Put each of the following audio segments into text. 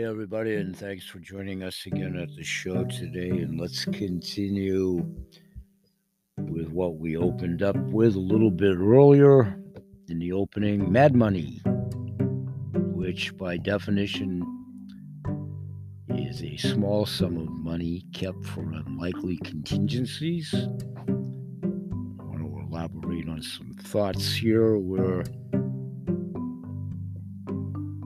Hey, everybody, and thanks for joining us again at the show today. And let's continue with what we opened up with a little bit earlier in the opening Mad Money, which by definition is a small sum of money kept for unlikely contingencies. I want to elaborate on some thoughts here where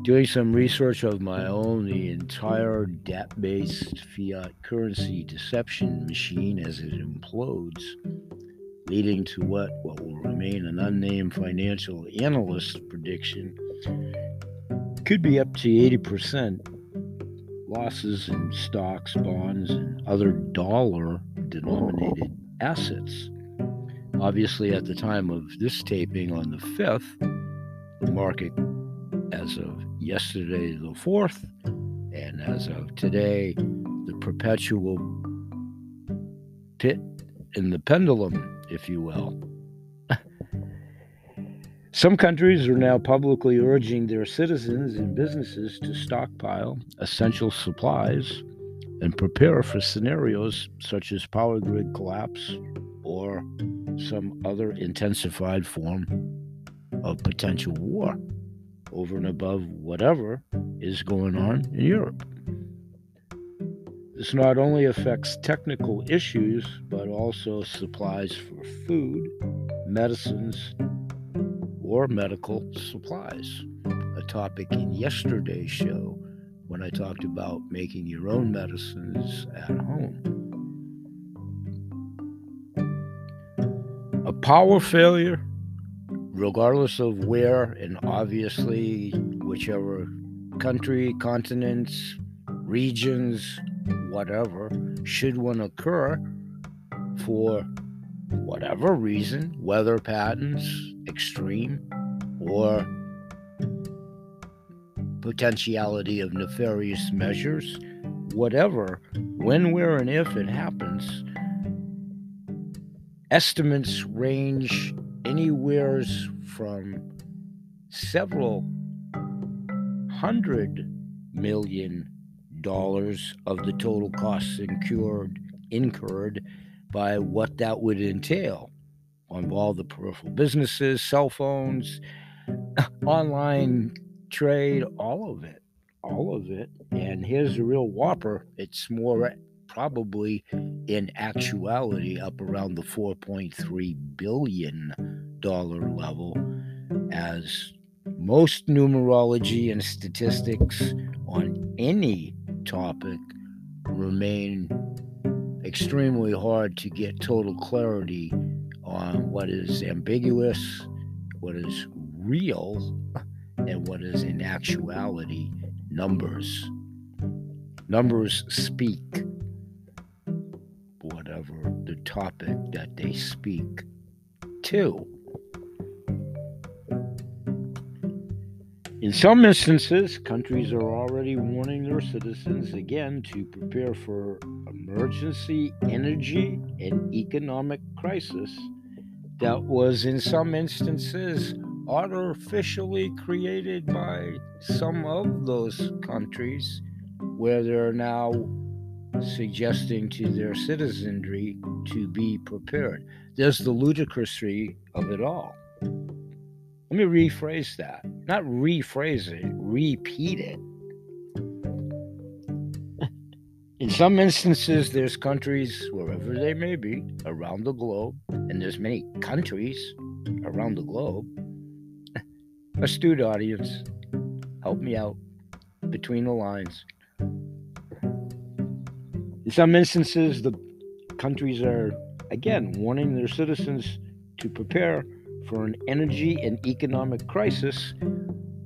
doing some research of my own, the entire debt based fiat currency deception machine as it implodes, leading to what, what will remain an unnamed financial analyst prediction, could be up to 80% losses in stocks, bonds, and other dollar denominated assets. Obviously, at the time of this taping on the 5th, the market as of yesterday, the 4th, and as of today, the perpetual pit in the pendulum, if you will. Some countries are now publicly urging their citizens and businesses to stockpile essential supplies and prepare for scenarios such as power grid collapse or some other intensified form of potential war over and above whatever is going on in Europe. This not only affects technical issues, but also supplies for food, medicines, or medical supplies. A topic in yesterday's show when I talked about making your own medicines at home. A power failure regardless of where and obviously whichever country, continents, regions, whatever, should one occur for whatever reason, weather patterns, extreme, or potentiality of nefarious measures, whatever, when, where, and if it happens, estimates range anywheres from several hundred million dollars of the total costs incurred incurred by what that would entail on all the peripheral businesses, cell phones, online trade, all of it, all of it. And here's the real whopper: it's more probably in actuality up around the 4.3 billion dollar level as most numerology and statistics on any topic remain extremely hard to get total clarity on what is ambiguous, what is real, and what is in actuality numbers. Numbers speak topic that they speak to. In some instances, countries are already warning their citizens again to prepare for emergency energy and economic crisis that was, in some instances, artificially created by some of those countries where they're now suggesting to their citizenry to be prepared. There's the ludicrousy of it all. Let me rephrase that. Not rephrase it, repeat it. In some instances, there's countries, wherever they may be, around the globe, and there's many countries around the globe. Astute audience, help me out between the lines. In some instances, the countries are, again, warning their citizens to prepare for an energy and economic crisis.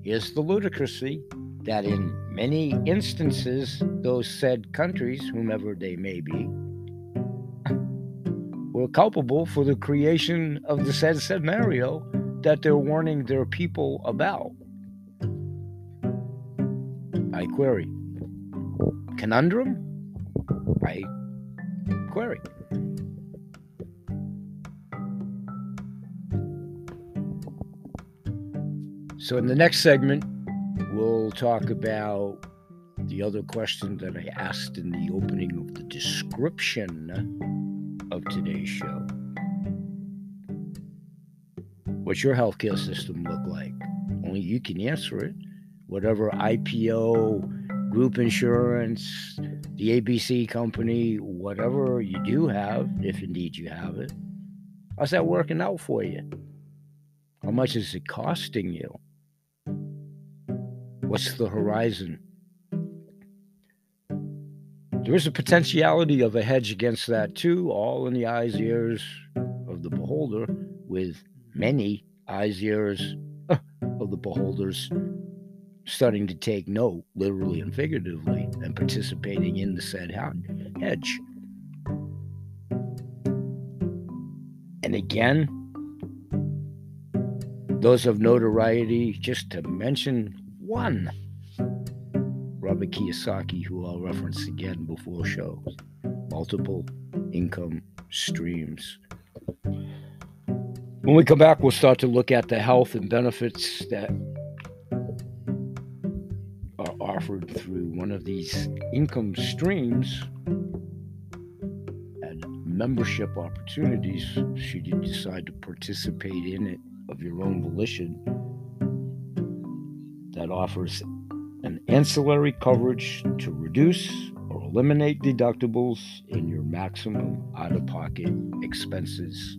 Is the ludicrousy that in many instances, those said countries, whomever they may be, were culpable for the creation of the said scenario that they're warning their people about. I query. Conundrum? I query. So, in the next segment, we'll talk about the the other question that I asked in the opening of the description of today's show. What's your healthcare system look like? Only you can answer it. Whatever IPO, group insurance, the ABC company, whatever you do have, if indeed you have it, how's that working out for you? How much is it costing you? What's the horizon? There is a potentiality of a hedge against that too, all in the eyes, ears of the beholder, with many eyes, ears of the beholders starting to take note, literally and figuratively, and participating in the said hedge. And again, those of notoriety, just to mention one. Robert Kiyosaki, who I'll reference again before shows. Multiple income streams. When we come back, we'll start to look at the health and benefits that offered through one of these income streams and membership opportunities should you decide to participate in it of your own volition that offers an ancillary coverage to reduce or eliminate deductibles in your maximum out of pocket expenses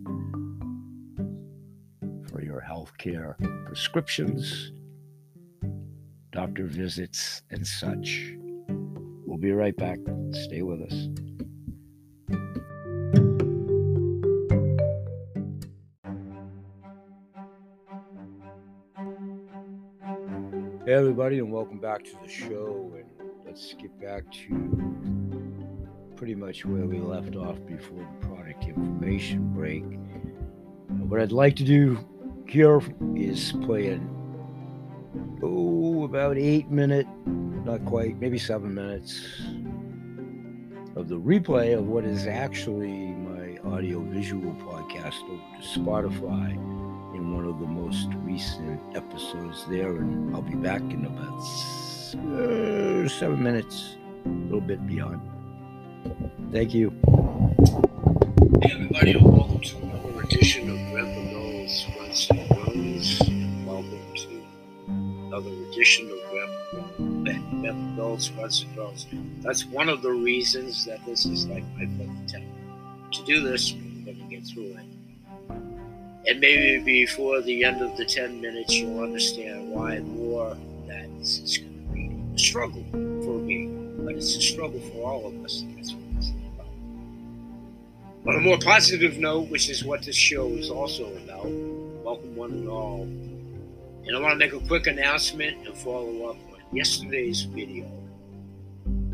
for your health care prescriptions, doctor visits, and such. We'll be right back. Stay with us. Hey, everybody, and welcome back to the show. And let's get back to pretty much where we left off before the product information break. What I'd like to do here is play an, about eight minute, not quite, maybe seven minutes of the replay of what is actually my audio visual podcast over to Spotify in one of the most recent episodes there, and I'll be back in about uh, seven minutes, a little bit beyond. Thank you. Hey, everybody, and welcome to another edition of Brent Knowles Runs and. Another edition of and Runs. That's one of the reasons that this is like my fifth attempt. To do this, to get through it and maybe before the end of the 10 minutes, you'll understand why more that this is going to be a struggle for me, but it's a struggle for all of us. That's what it's about. On a more positive note, which is what this show is also about, welcome one and all. And I want to make a quick announcement and follow up on yesterday's video,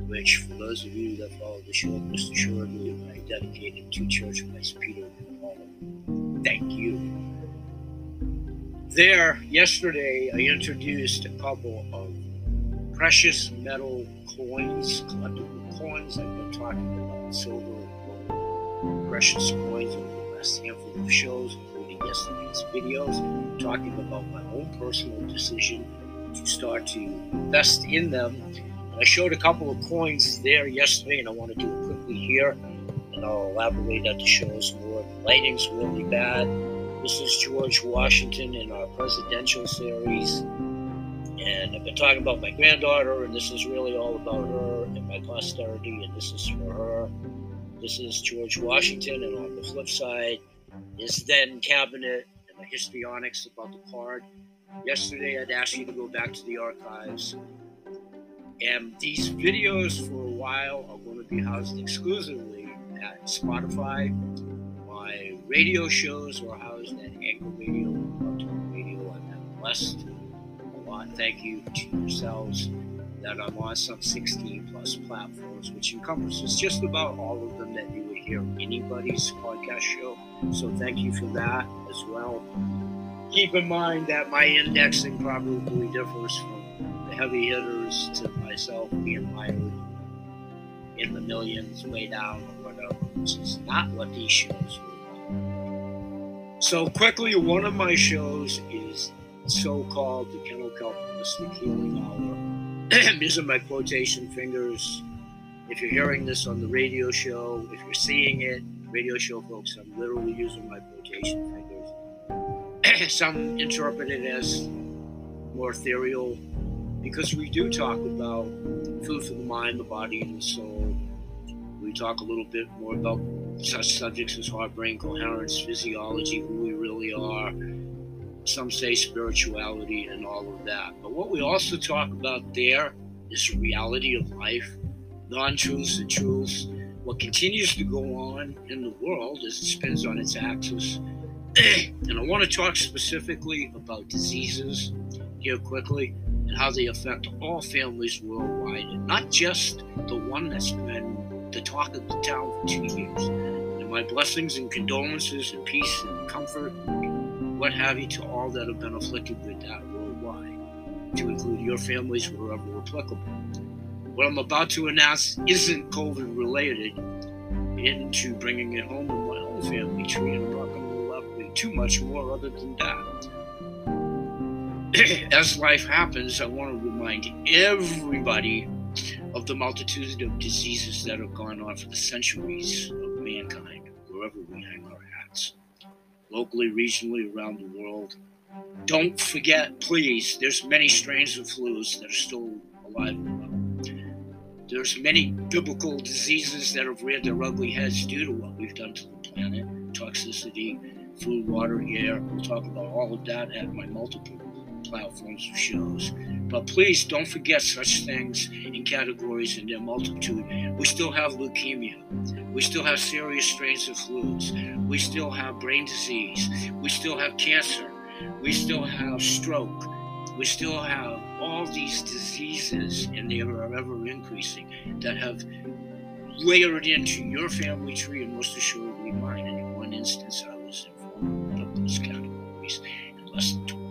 which, for those of you that follow the show, most assuredly, I dedicated to Church Vice Peter and Paul. thank you. There, yesterday, I introduced a couple of precious metal coins, collectible coins. I've been talking about silver and gold, precious coins over the last handful of shows, yesterday's videos, talking about my own personal decision to start to invest in them. And I showed a couple of coins there yesterday, and I want to do it quickly here and I'll elaborate at the shows more. The lighting's really bad. This is George Washington in our presidential series. And I've been talking about my granddaughter, and this is really all about her and my posterity, and this is for her. This is George Washington, and on the flip side is then cabinet and the histrionics about the card. Yesterday, I'd asked you to go back to the archives. And these videos for a while are going to be housed exclusively at Spotify. My radio shows are housed at Anchor Radio, Talk Radio. I've been blessed a lot. Thank you to yourselves that I'm on some 16 plus platforms, which encompasses just about all of them that you hear anybody's podcast show. So thank you for that as well. Keep in mind that my indexing probably differs from the heavy hitters to myself being mired in the millions way down which is not what these shows were. So, quickly, one of my shows is so called the Kennel Mystic Healing Hour. are my quotation fingers. If you're hearing this on the radio show, if you're seeing it, radio show folks, I'm literally using my quotation fingers. Some interpret it as more ethereal because we do talk about food for the mind, the body, and the soul. We talk a little bit more about such subjects as heart, brain, coherence, physiology, who we really are. Some say spirituality and all of that. But what we also talk about there is reality of life, non truths and truths. What continues to go on in the world as it spins on its axis. and I want to talk specifically about diseases here quickly and how they affect all families worldwide, and not just the one that's been the talk of the town for two years. And my blessings and condolences and peace and comfort, what have you, to all that have been afflicted with that worldwide, to include your families wherever applicable. What I'm about to announce isn't COVID related into bringing it home in my own family tree, and I'm not to too much more other than that. as life happens, I want to remind everybody of the multitude of diseases that have gone on for the centuries of mankind, wherever we hang our hats, locally, regionally, around the world. Don't forget, please, there's many strains of flus that are still alive. There's many biblical diseases that have reared their ugly heads due to what we've done to the planet, toxicity, food, water, air. We'll talk about all of that at my multiple platforms of shows. But please don't forget such things in categories in their multitude. We still have leukemia. We still have serious strains of flus. We still have brain disease. We still have cancer. We still have stroke. We still have all these diseases, and they are ever increasing, that have layered into your family tree and most assuredly mine. And in one instance, I was informed of those categories in less than 12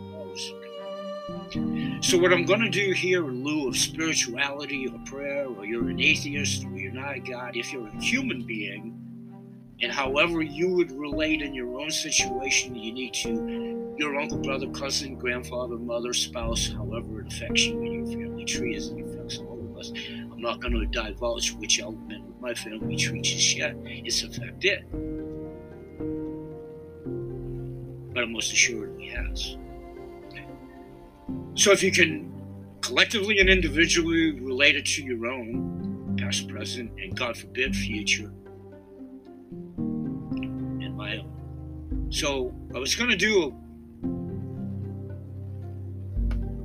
so, what I'm going to do here in lieu of spirituality or prayer, or you're an atheist or you're not a God, if you're a human being, and however you would relate in your own situation, you need to your uncle, brother, cousin, grandfather, mother, spouse, however it affects you in your family tree as it affects all of us. I'm not going to divulge which element of my family tree just yet. It's affected. But it most assuredly has. So if you can collectively and individually relate it to your own past, present, and God forbid, future, and my own. So I was going to do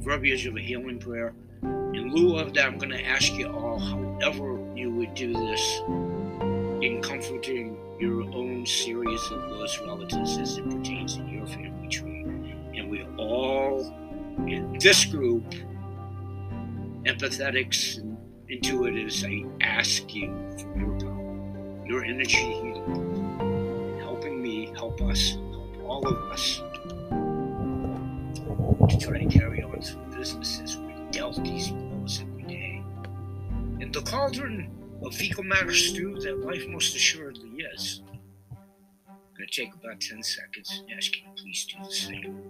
verbiage of a healing prayer. In lieu of that, I'm going to ask you all, however you would do this, in comforting your own series of those relatives as it pertains in your family tree. And we all in this group, empathetics and intuitives, I ask you for your power, your energy healing, helping me, help us, help all of us to try to carry on some businesses. We dealt these blows every day. In the cauldron of matter stew that life most assuredly is. I'm going to take about 10 seconds and ask you to please do the same.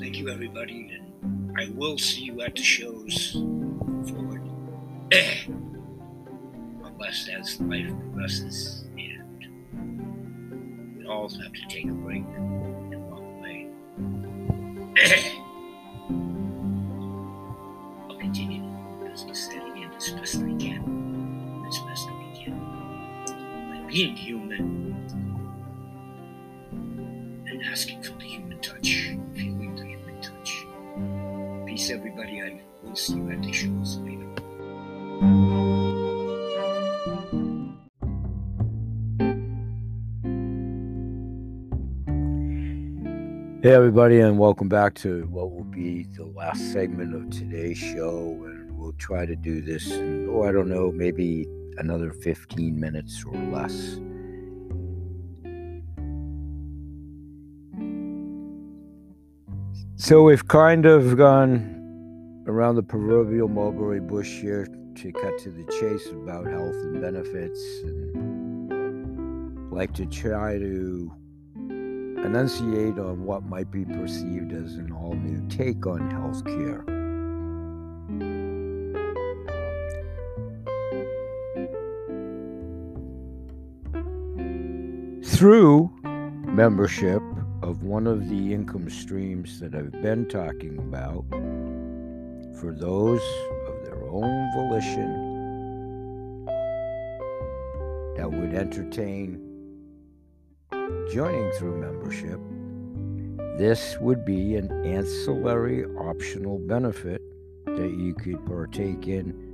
Thank you, everybody, and I will see you at the shows forward. Unless as life progresses and we all have to take a break and walk away. I'll continue to do business steady and as best I can, as best I can. By being human Hey, everybody, and welcome back to what will be the last segment of today's show. And we'll try to do this in, oh, I don't know, maybe another 15 minutes or less. So we've kind of gone around the proverbial mulberry bush here to cut to the chase about health and benefits and like to try to enunciate on what might be perceived as an all new take on healthcare. Through membership of one of the income streams that I've been talking about, for those of their own volition that would entertain joining through membership, this would be an ancillary optional benefit that you could partake in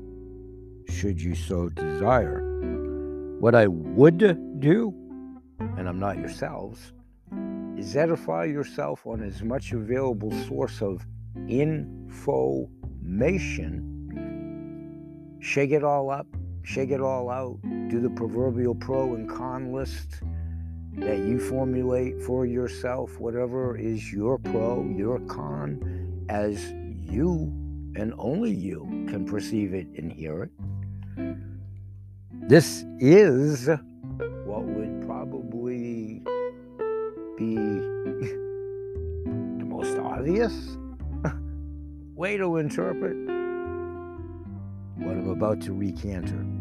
should you so desire. What I would do, and I'm not yourselves, is edify yourself on as much available source of information. Shake it all up, shake it all out, do the proverbial pro and con list that you formulate for yourself, whatever is your pro, your con, as you and only you can perceive it and hear it. This is what would probably be the most obvious way to interpret what I'm about to recanter.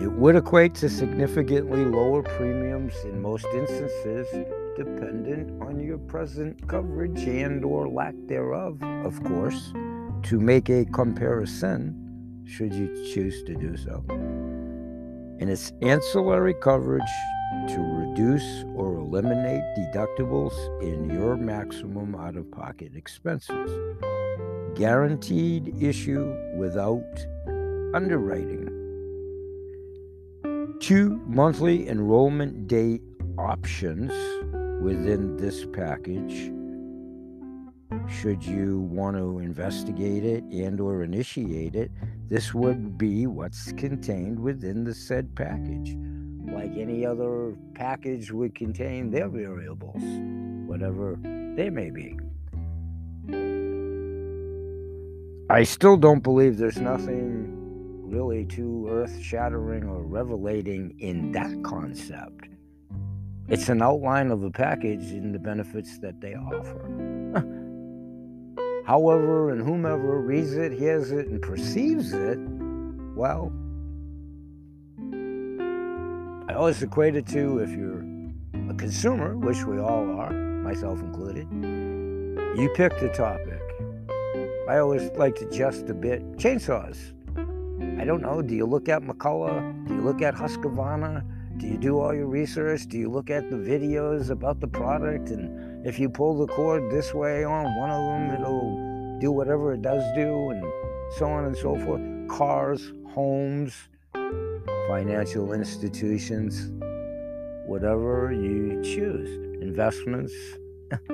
It would equate to significantly lower premiums in most instances, dependent on your present coverage and or lack thereof, of course, to make a comparison should you choose to do so. And its ancillary coverage to reduce or eliminate deductibles in your maximum out of pocket expenses. Guaranteed issue without underwriting two monthly enrollment date options within this package. Should you want to investigate it and or initiate it this would be what's contained within the said package. Like any other package would contain their variables whatever they may be. I still don't believe there's nothing really too earth shattering or revelating in that concept. It's an outline of a package and the benefits that they offer. However, and whomever reads it, hears it, and perceives it, well, I always equate it to if you're a consumer, which we all are, myself included, you pick the topic. I always like to just a bit chainsaws. I don't know. Do you look at McCulloch? Do you look at Husqvarna? Do you do all your research? Do you look at the videos about the product? And if you pull the cord this way on one of them, it'll do whatever it does do, and so on and so forth. Cars, homes, financial institutions, whatever you choose. Investments.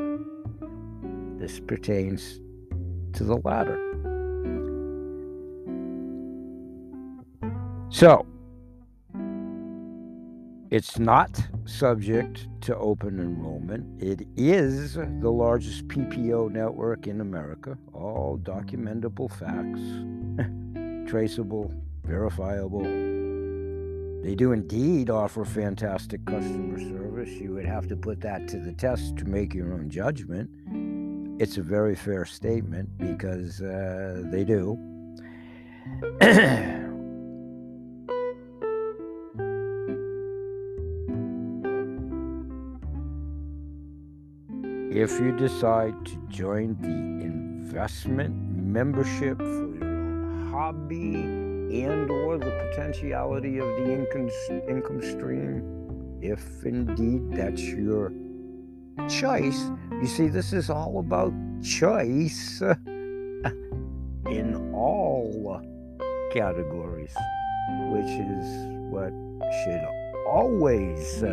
this pertains to the latter. So, it's not subject to open enrollment. It is the largest PPO network in America. All documentable facts, traceable, verifiable. They do indeed offer fantastic customer service. You would have to put that to the test to make your own judgment. It's a very fair statement because uh, they do. if you decide to join the investment membership for your own hobby and or the potentiality of the income income stream if indeed that's your choice you see this is all about choice in all categories which is what should always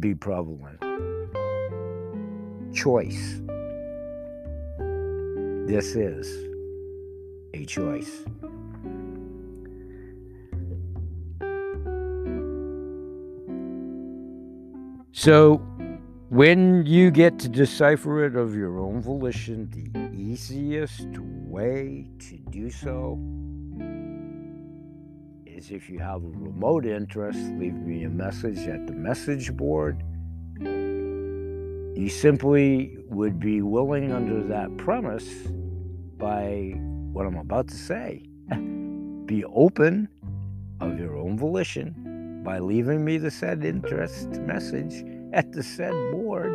be prevalent choice. This is a choice. So, when you get to decipher it of your own volition, the easiest way to do so is if you have a remote interest, leave me a message at the message board. You simply would be willing under that premise by what I'm about to say. be open of your own volition by leaving me the said interest message at the said board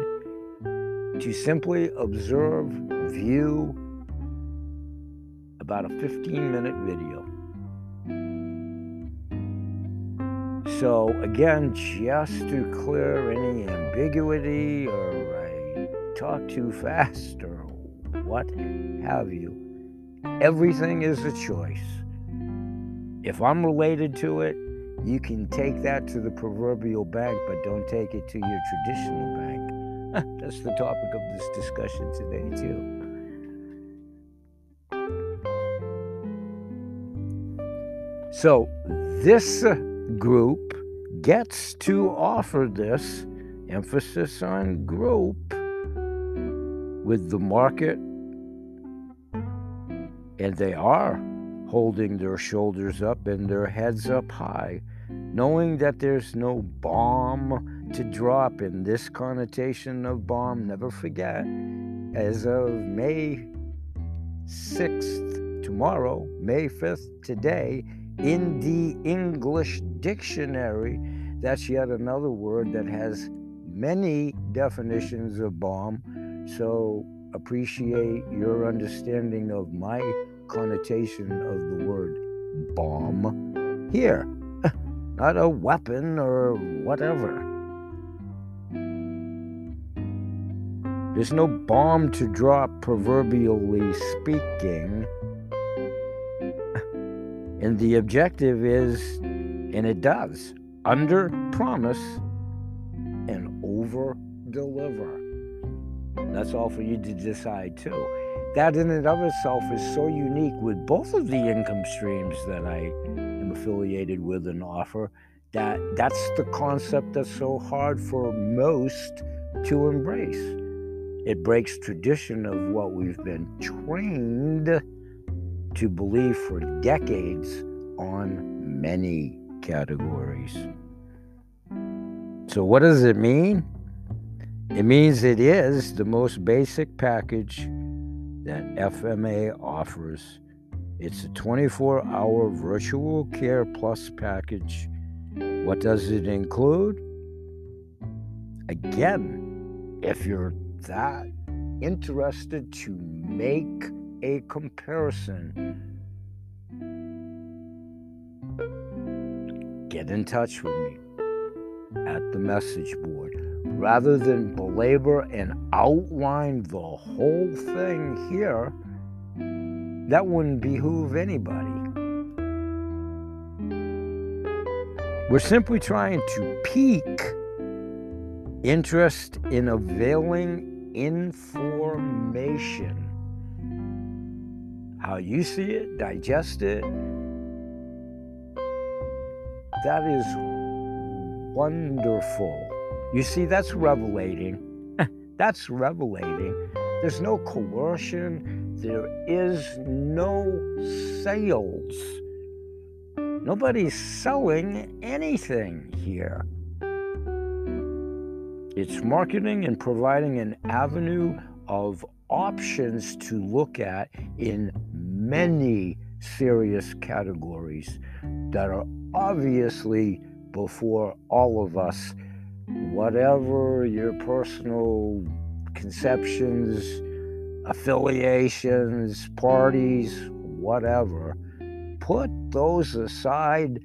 to simply observe, view about a 15 minute video. So, again, just to clear any ambiguity or I talk too fast or what have you, everything is a choice. If I'm related to it, you can take that to the proverbial bank, but don't take it to your traditional bank. That's the topic of this discussion today, too. So, this uh, group gets to offer this emphasis on group with the market, and they are holding their shoulders up and their heads up high, knowing that there's no bomb to drop in this connotation of bomb. Never forget, as of May 6th, tomorrow, May 5th, today, in the English dictionary, that's yet another word that has many definitions of bomb. So appreciate your understanding of my connotation of the word bomb here, not a weapon or whatever. There's no bomb to drop, proverbially speaking. And the objective is, and it does, under promise and over deliver. That's all for you to decide, too that in and of itself is so unique with both of the income streams that I am affiliated with and offer that that's the concept that's so hard for most to embrace. It breaks tradition of what we've been trained to believe for decades on many categories. So, what does it mean? It means it is the most basic package that FMA offers. It's a 24 hour virtual care plus package. What does it include? Again, if you're that interested to make a comparison, get in touch with me at the message board rather than belabor and outline the whole thing here, that wouldn't behoove anybody. We're simply trying to pique interest in availing information. How you see it, digest it, that is wonderful. You see, that's revelating. that's revelating. There's no coercion, there is no sales. Nobody's selling anything here. It's marketing and providing an avenue of options to look at in Mm-hmm. many serious categories that are obviously before all of us whatever your personal conceptions, affiliations, parties, whatever, put those aside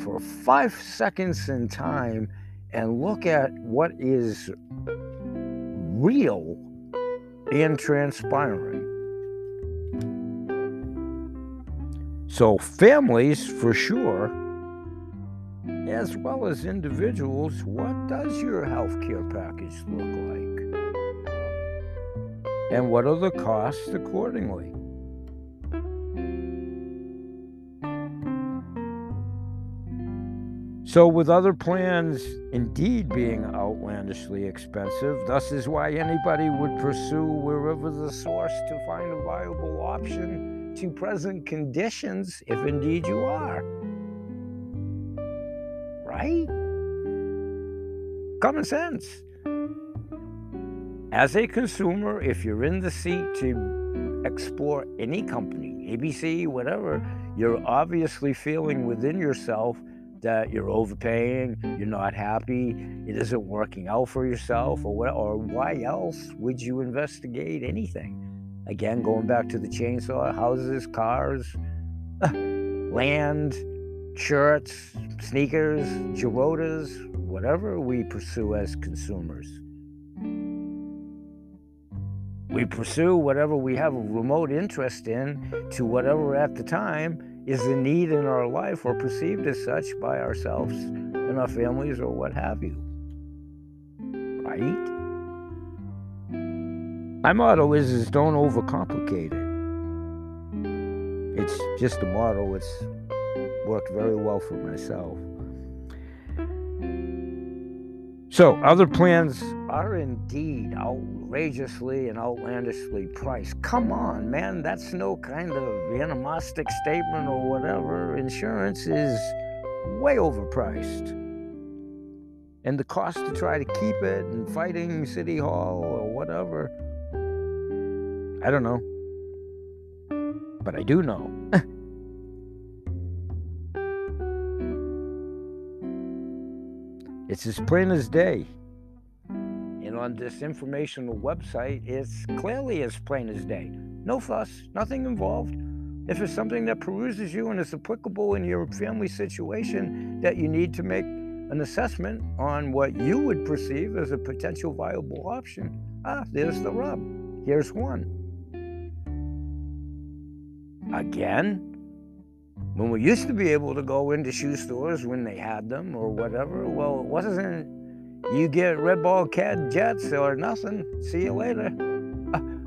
for five seconds in time and look at what is real and transpiring. So, families for sure as well as individuals, what does your health care package look like? And what are the costs accordingly? So, with other plans indeed being outlandishly expensive, thus is why anybody would pursue wherever the source to find a viable option to present conditions, if indeed you are. right? Common sense. As a consumer, if you're in the seat to explore any company, ABC, whatever, you're obviously feeling within yourself that you're overpaying, you're not happy, it isn't working out for yourself, or what, or why else would you investigate anything? Again, going back to the chainsaw, houses, cars, land, shirts, sneakers, Girotas, whatever we pursue as consumers. We pursue whatever we have a remote interest in to whatever at the time is the need in our life or perceived as such by ourselves and our families or what have you. Right? My motto is, is don't overcomplicate it. It's just a motto. It's worked very well for myself. So, other plans are indeed outrageously and outlandishly priced. Come on, man, that's no kind of animostic statement or whatever. Insurance is way overpriced. And the cost to try to keep it and fighting City Hall or whatever, I don't know. But I do know. it's as plain as day. And on this informational website, it's clearly as plain as day. No fuss, nothing involved. If it's something that peruses you and is applicable in your family situation, that you need to make an assessment on what you would perceive as a potential viable option, ah, there's the rub. Here's one. Again, when we used to be able to go into shoe stores when they had them or whatever, well, it wasn't you get red ball cad jets or nothing, see you later.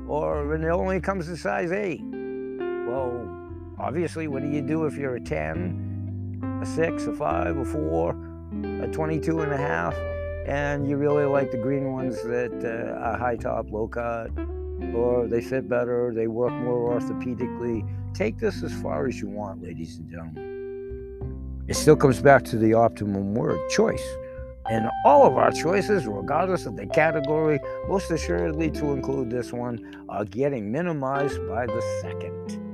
Or when it only comes to size 8. Well, obviously, what do you do if you're a 10, a 6, a 5, a 4, a 22 and a half, and you really like the green ones that uh, are high top, low cut, or they fit better, they work more orthopedically. Take this as far as you want, ladies and gentlemen. It still comes back to the optimum word choice. And all of our choices, regardless of the category, most assuredly to include this one, are getting minimized by the second.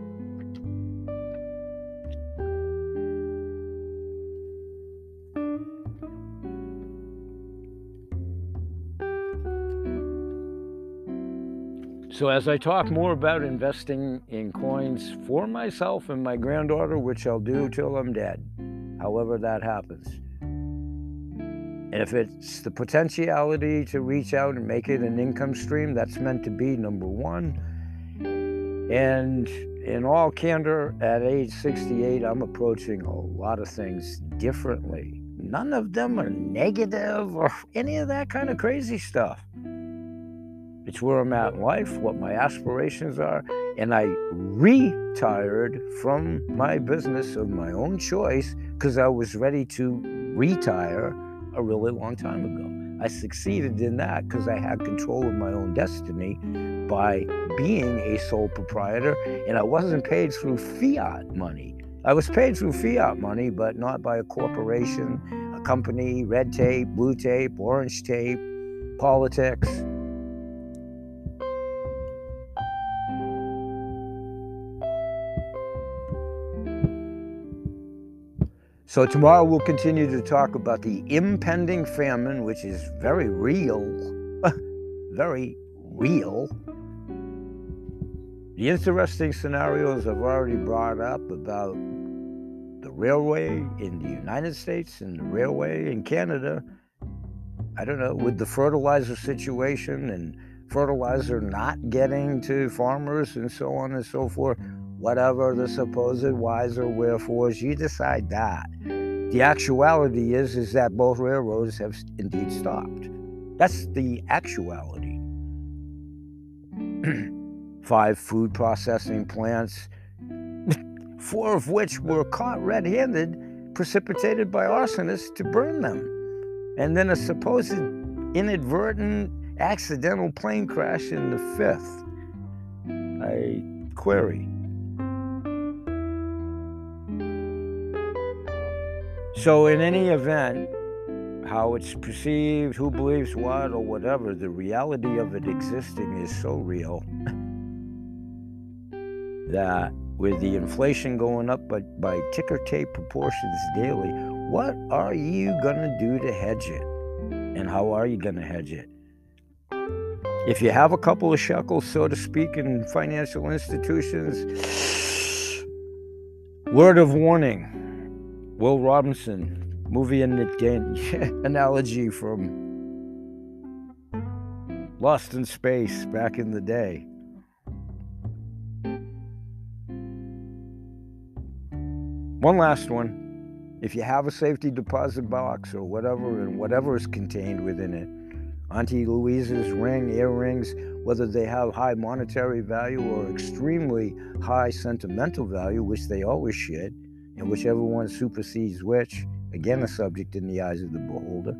So, as I talk more about investing in coins for myself and my granddaughter, which I'll do till I'm dead, however that happens, and if it's the potentiality to reach out and make it an income stream, that's meant to be number one. And in all candor, at age 68, I'm approaching a lot of things differently. None of them are negative or any of that kind of crazy stuff. It's where I'm at in life, what my aspirations are. And I retired from my business of my own choice because I was ready to retire a really long time ago. I succeeded in that because I had control of my own destiny by being a sole proprietor and I wasn't paid through fiat money. I was paid through fiat money, but not by a corporation, a company, red tape, blue tape, orange tape, politics. So, tomorrow we'll continue to talk about the impending famine, which is very real, very real. The interesting scenarios I've already brought up about the railway in the United States and the railway in Canada. I don't know, with the fertilizer situation and fertilizer not getting to farmers and so on and so forth whatever the supposed whys or wherefores, you decide that. The actuality is is that both railroads have indeed stopped. That's the actuality. Five food processing plants, four of which were caught red-handed, precipitated by arsonists to burn them. And then a supposed inadvertent accidental plane crash in the fifth. I query So, in any event, how it's perceived, who believes what, or whatever, the reality of it existing is so real that with the inflation going up by, by ticker tape proportions daily, what are you going to do to hedge it? And how are you going to hedge it? If you have a couple of shekels, so to speak, in financial institutions, word of warning Will Robinson, movie in the game analogy from Lost in Space back in the day. One last one. If you have a safety deposit box or whatever, and whatever is contained within it, Auntie Louise's ring, earrings, whether they have high monetary value or extremely high sentimental value, which they always should, and whichever one supersedes which, again, a mm-hmm. subject in the eyes of the beholder,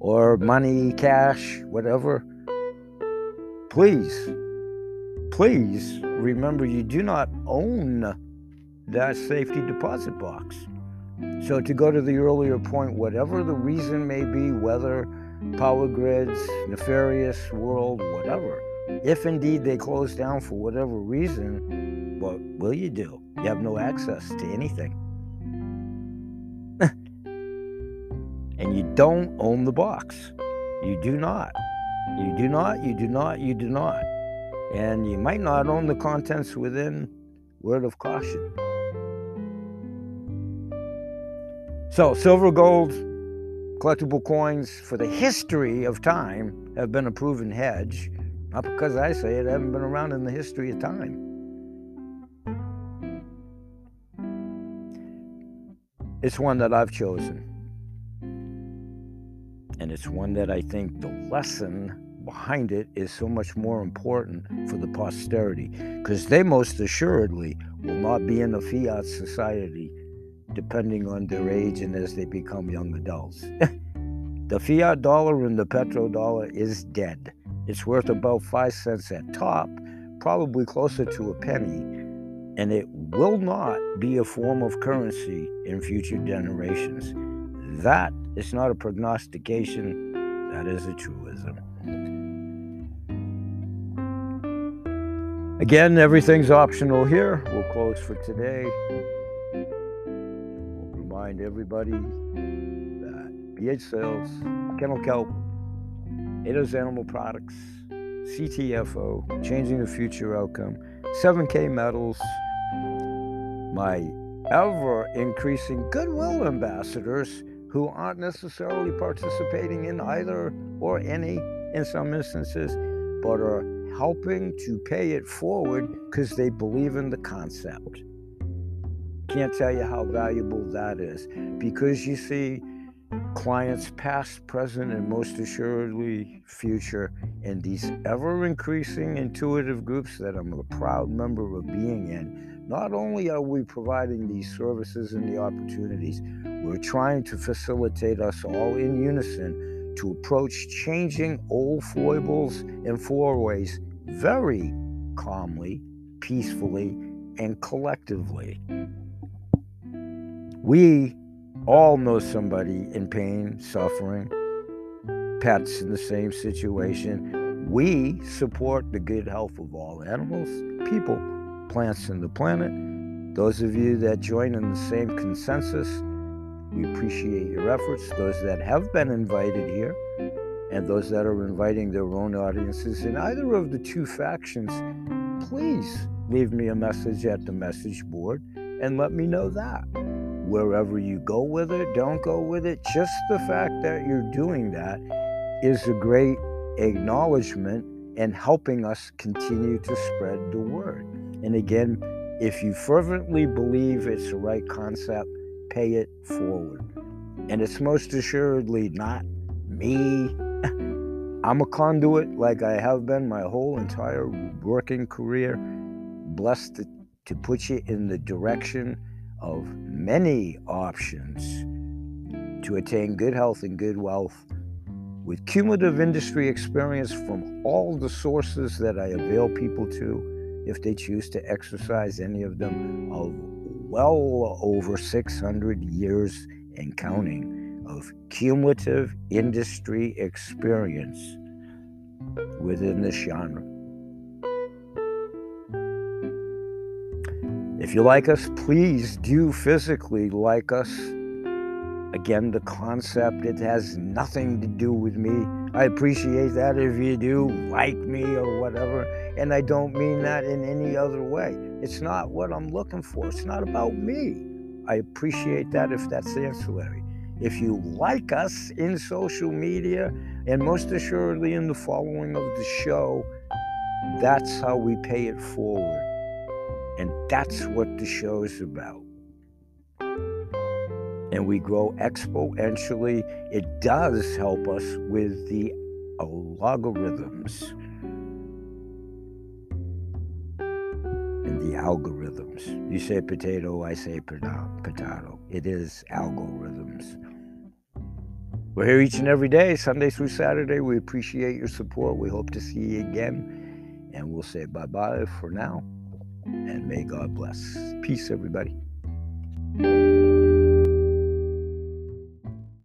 or money, cash, whatever, please, please remember you do not own that safety deposit box. So, to go to the earlier point, whatever the reason may be, whether power grids, nefarious world, whatever, if indeed they close down for whatever reason, what will you do? You have no access to anything. and you don't own the box. You do not. You do not, you do not, you do not. And you might not own the contents within word of caution. So, silver, gold, collectible coins for the history of time have been a proven hedge. Not because I say it, haven't been around in the history of time. It's one that I've chosen. And it's one that I think the lesson behind it is so much more important for the posterity because they most assuredly will not be in a fiat society depending on their age and as they become young adults. the fiat dollar and the petrodollar is dead. It's worth about five cents at top, probably closer to a penny, and it will not be a form of currency in future generations. That is not a prognostication, that is a truism. Again, everything's optional here. We'll close for today We'll remind everybody that BH Sales, Kennel Kelp, Ada's Animal Products, CTFO, Changing the Future Outcome, 7K Metals, my ever increasing goodwill ambassadors who aren't necessarily participating in either or any in some instances, but are helping to pay it forward because they believe in the concept. Can't tell you how valuable that is because you see clients past, present, and most assuredly future in these ever increasing intuitive groups that I'm a proud member of being in. Not only are we providing these services and the opportunities, we're trying to facilitate us all in unison to approach changing old foibles and fourways very calmly, peacefully, and collectively. We all know somebody in pain, suffering, pets in the same situation. We support the good health of all animals, people, plants, and the planet. Those of you that join in the same consensus, we appreciate your efforts. Those that have been invited here, and those that are inviting their own audiences in either of the two factions, please leave me a message at the message board and let me know that wherever you go with it, don't go with it. Just the fact that you're doing that is a great acknowledgement and helping us continue to spread the word. And again, if you fervently believe it's the right concept, pay it forward. And it's most assuredly not me. I'm a conduit like I have been my whole entire working career, blessed to, to put you in the direction of many options to attain good health and good wealth with cumulative industry experience from all the sources that I avail people to if they choose to exercise any of them of well over 600 years and counting of cumulative industry experience within this genre. If you like us, please do physically like us. Again, the concept, it has nothing to do with me. I appreciate that if you do like me or whatever. And I don't mean that in any other way. It's not what I'm looking for. It's not about me. I appreciate that if that's ancillary. If you like us in social media, and most assuredly in the following of the show, that's how we pay it forward. And that's what the show is about and we grow exponentially, it does help us with the logarithms the algorithms. You say potato, I say potato. It is algorithms. We're here each and every day, Sunday through Saturday. We appreciate your support. We hope to see you again. And we'll say bye bye for now. And may God bless. Peace, everybody.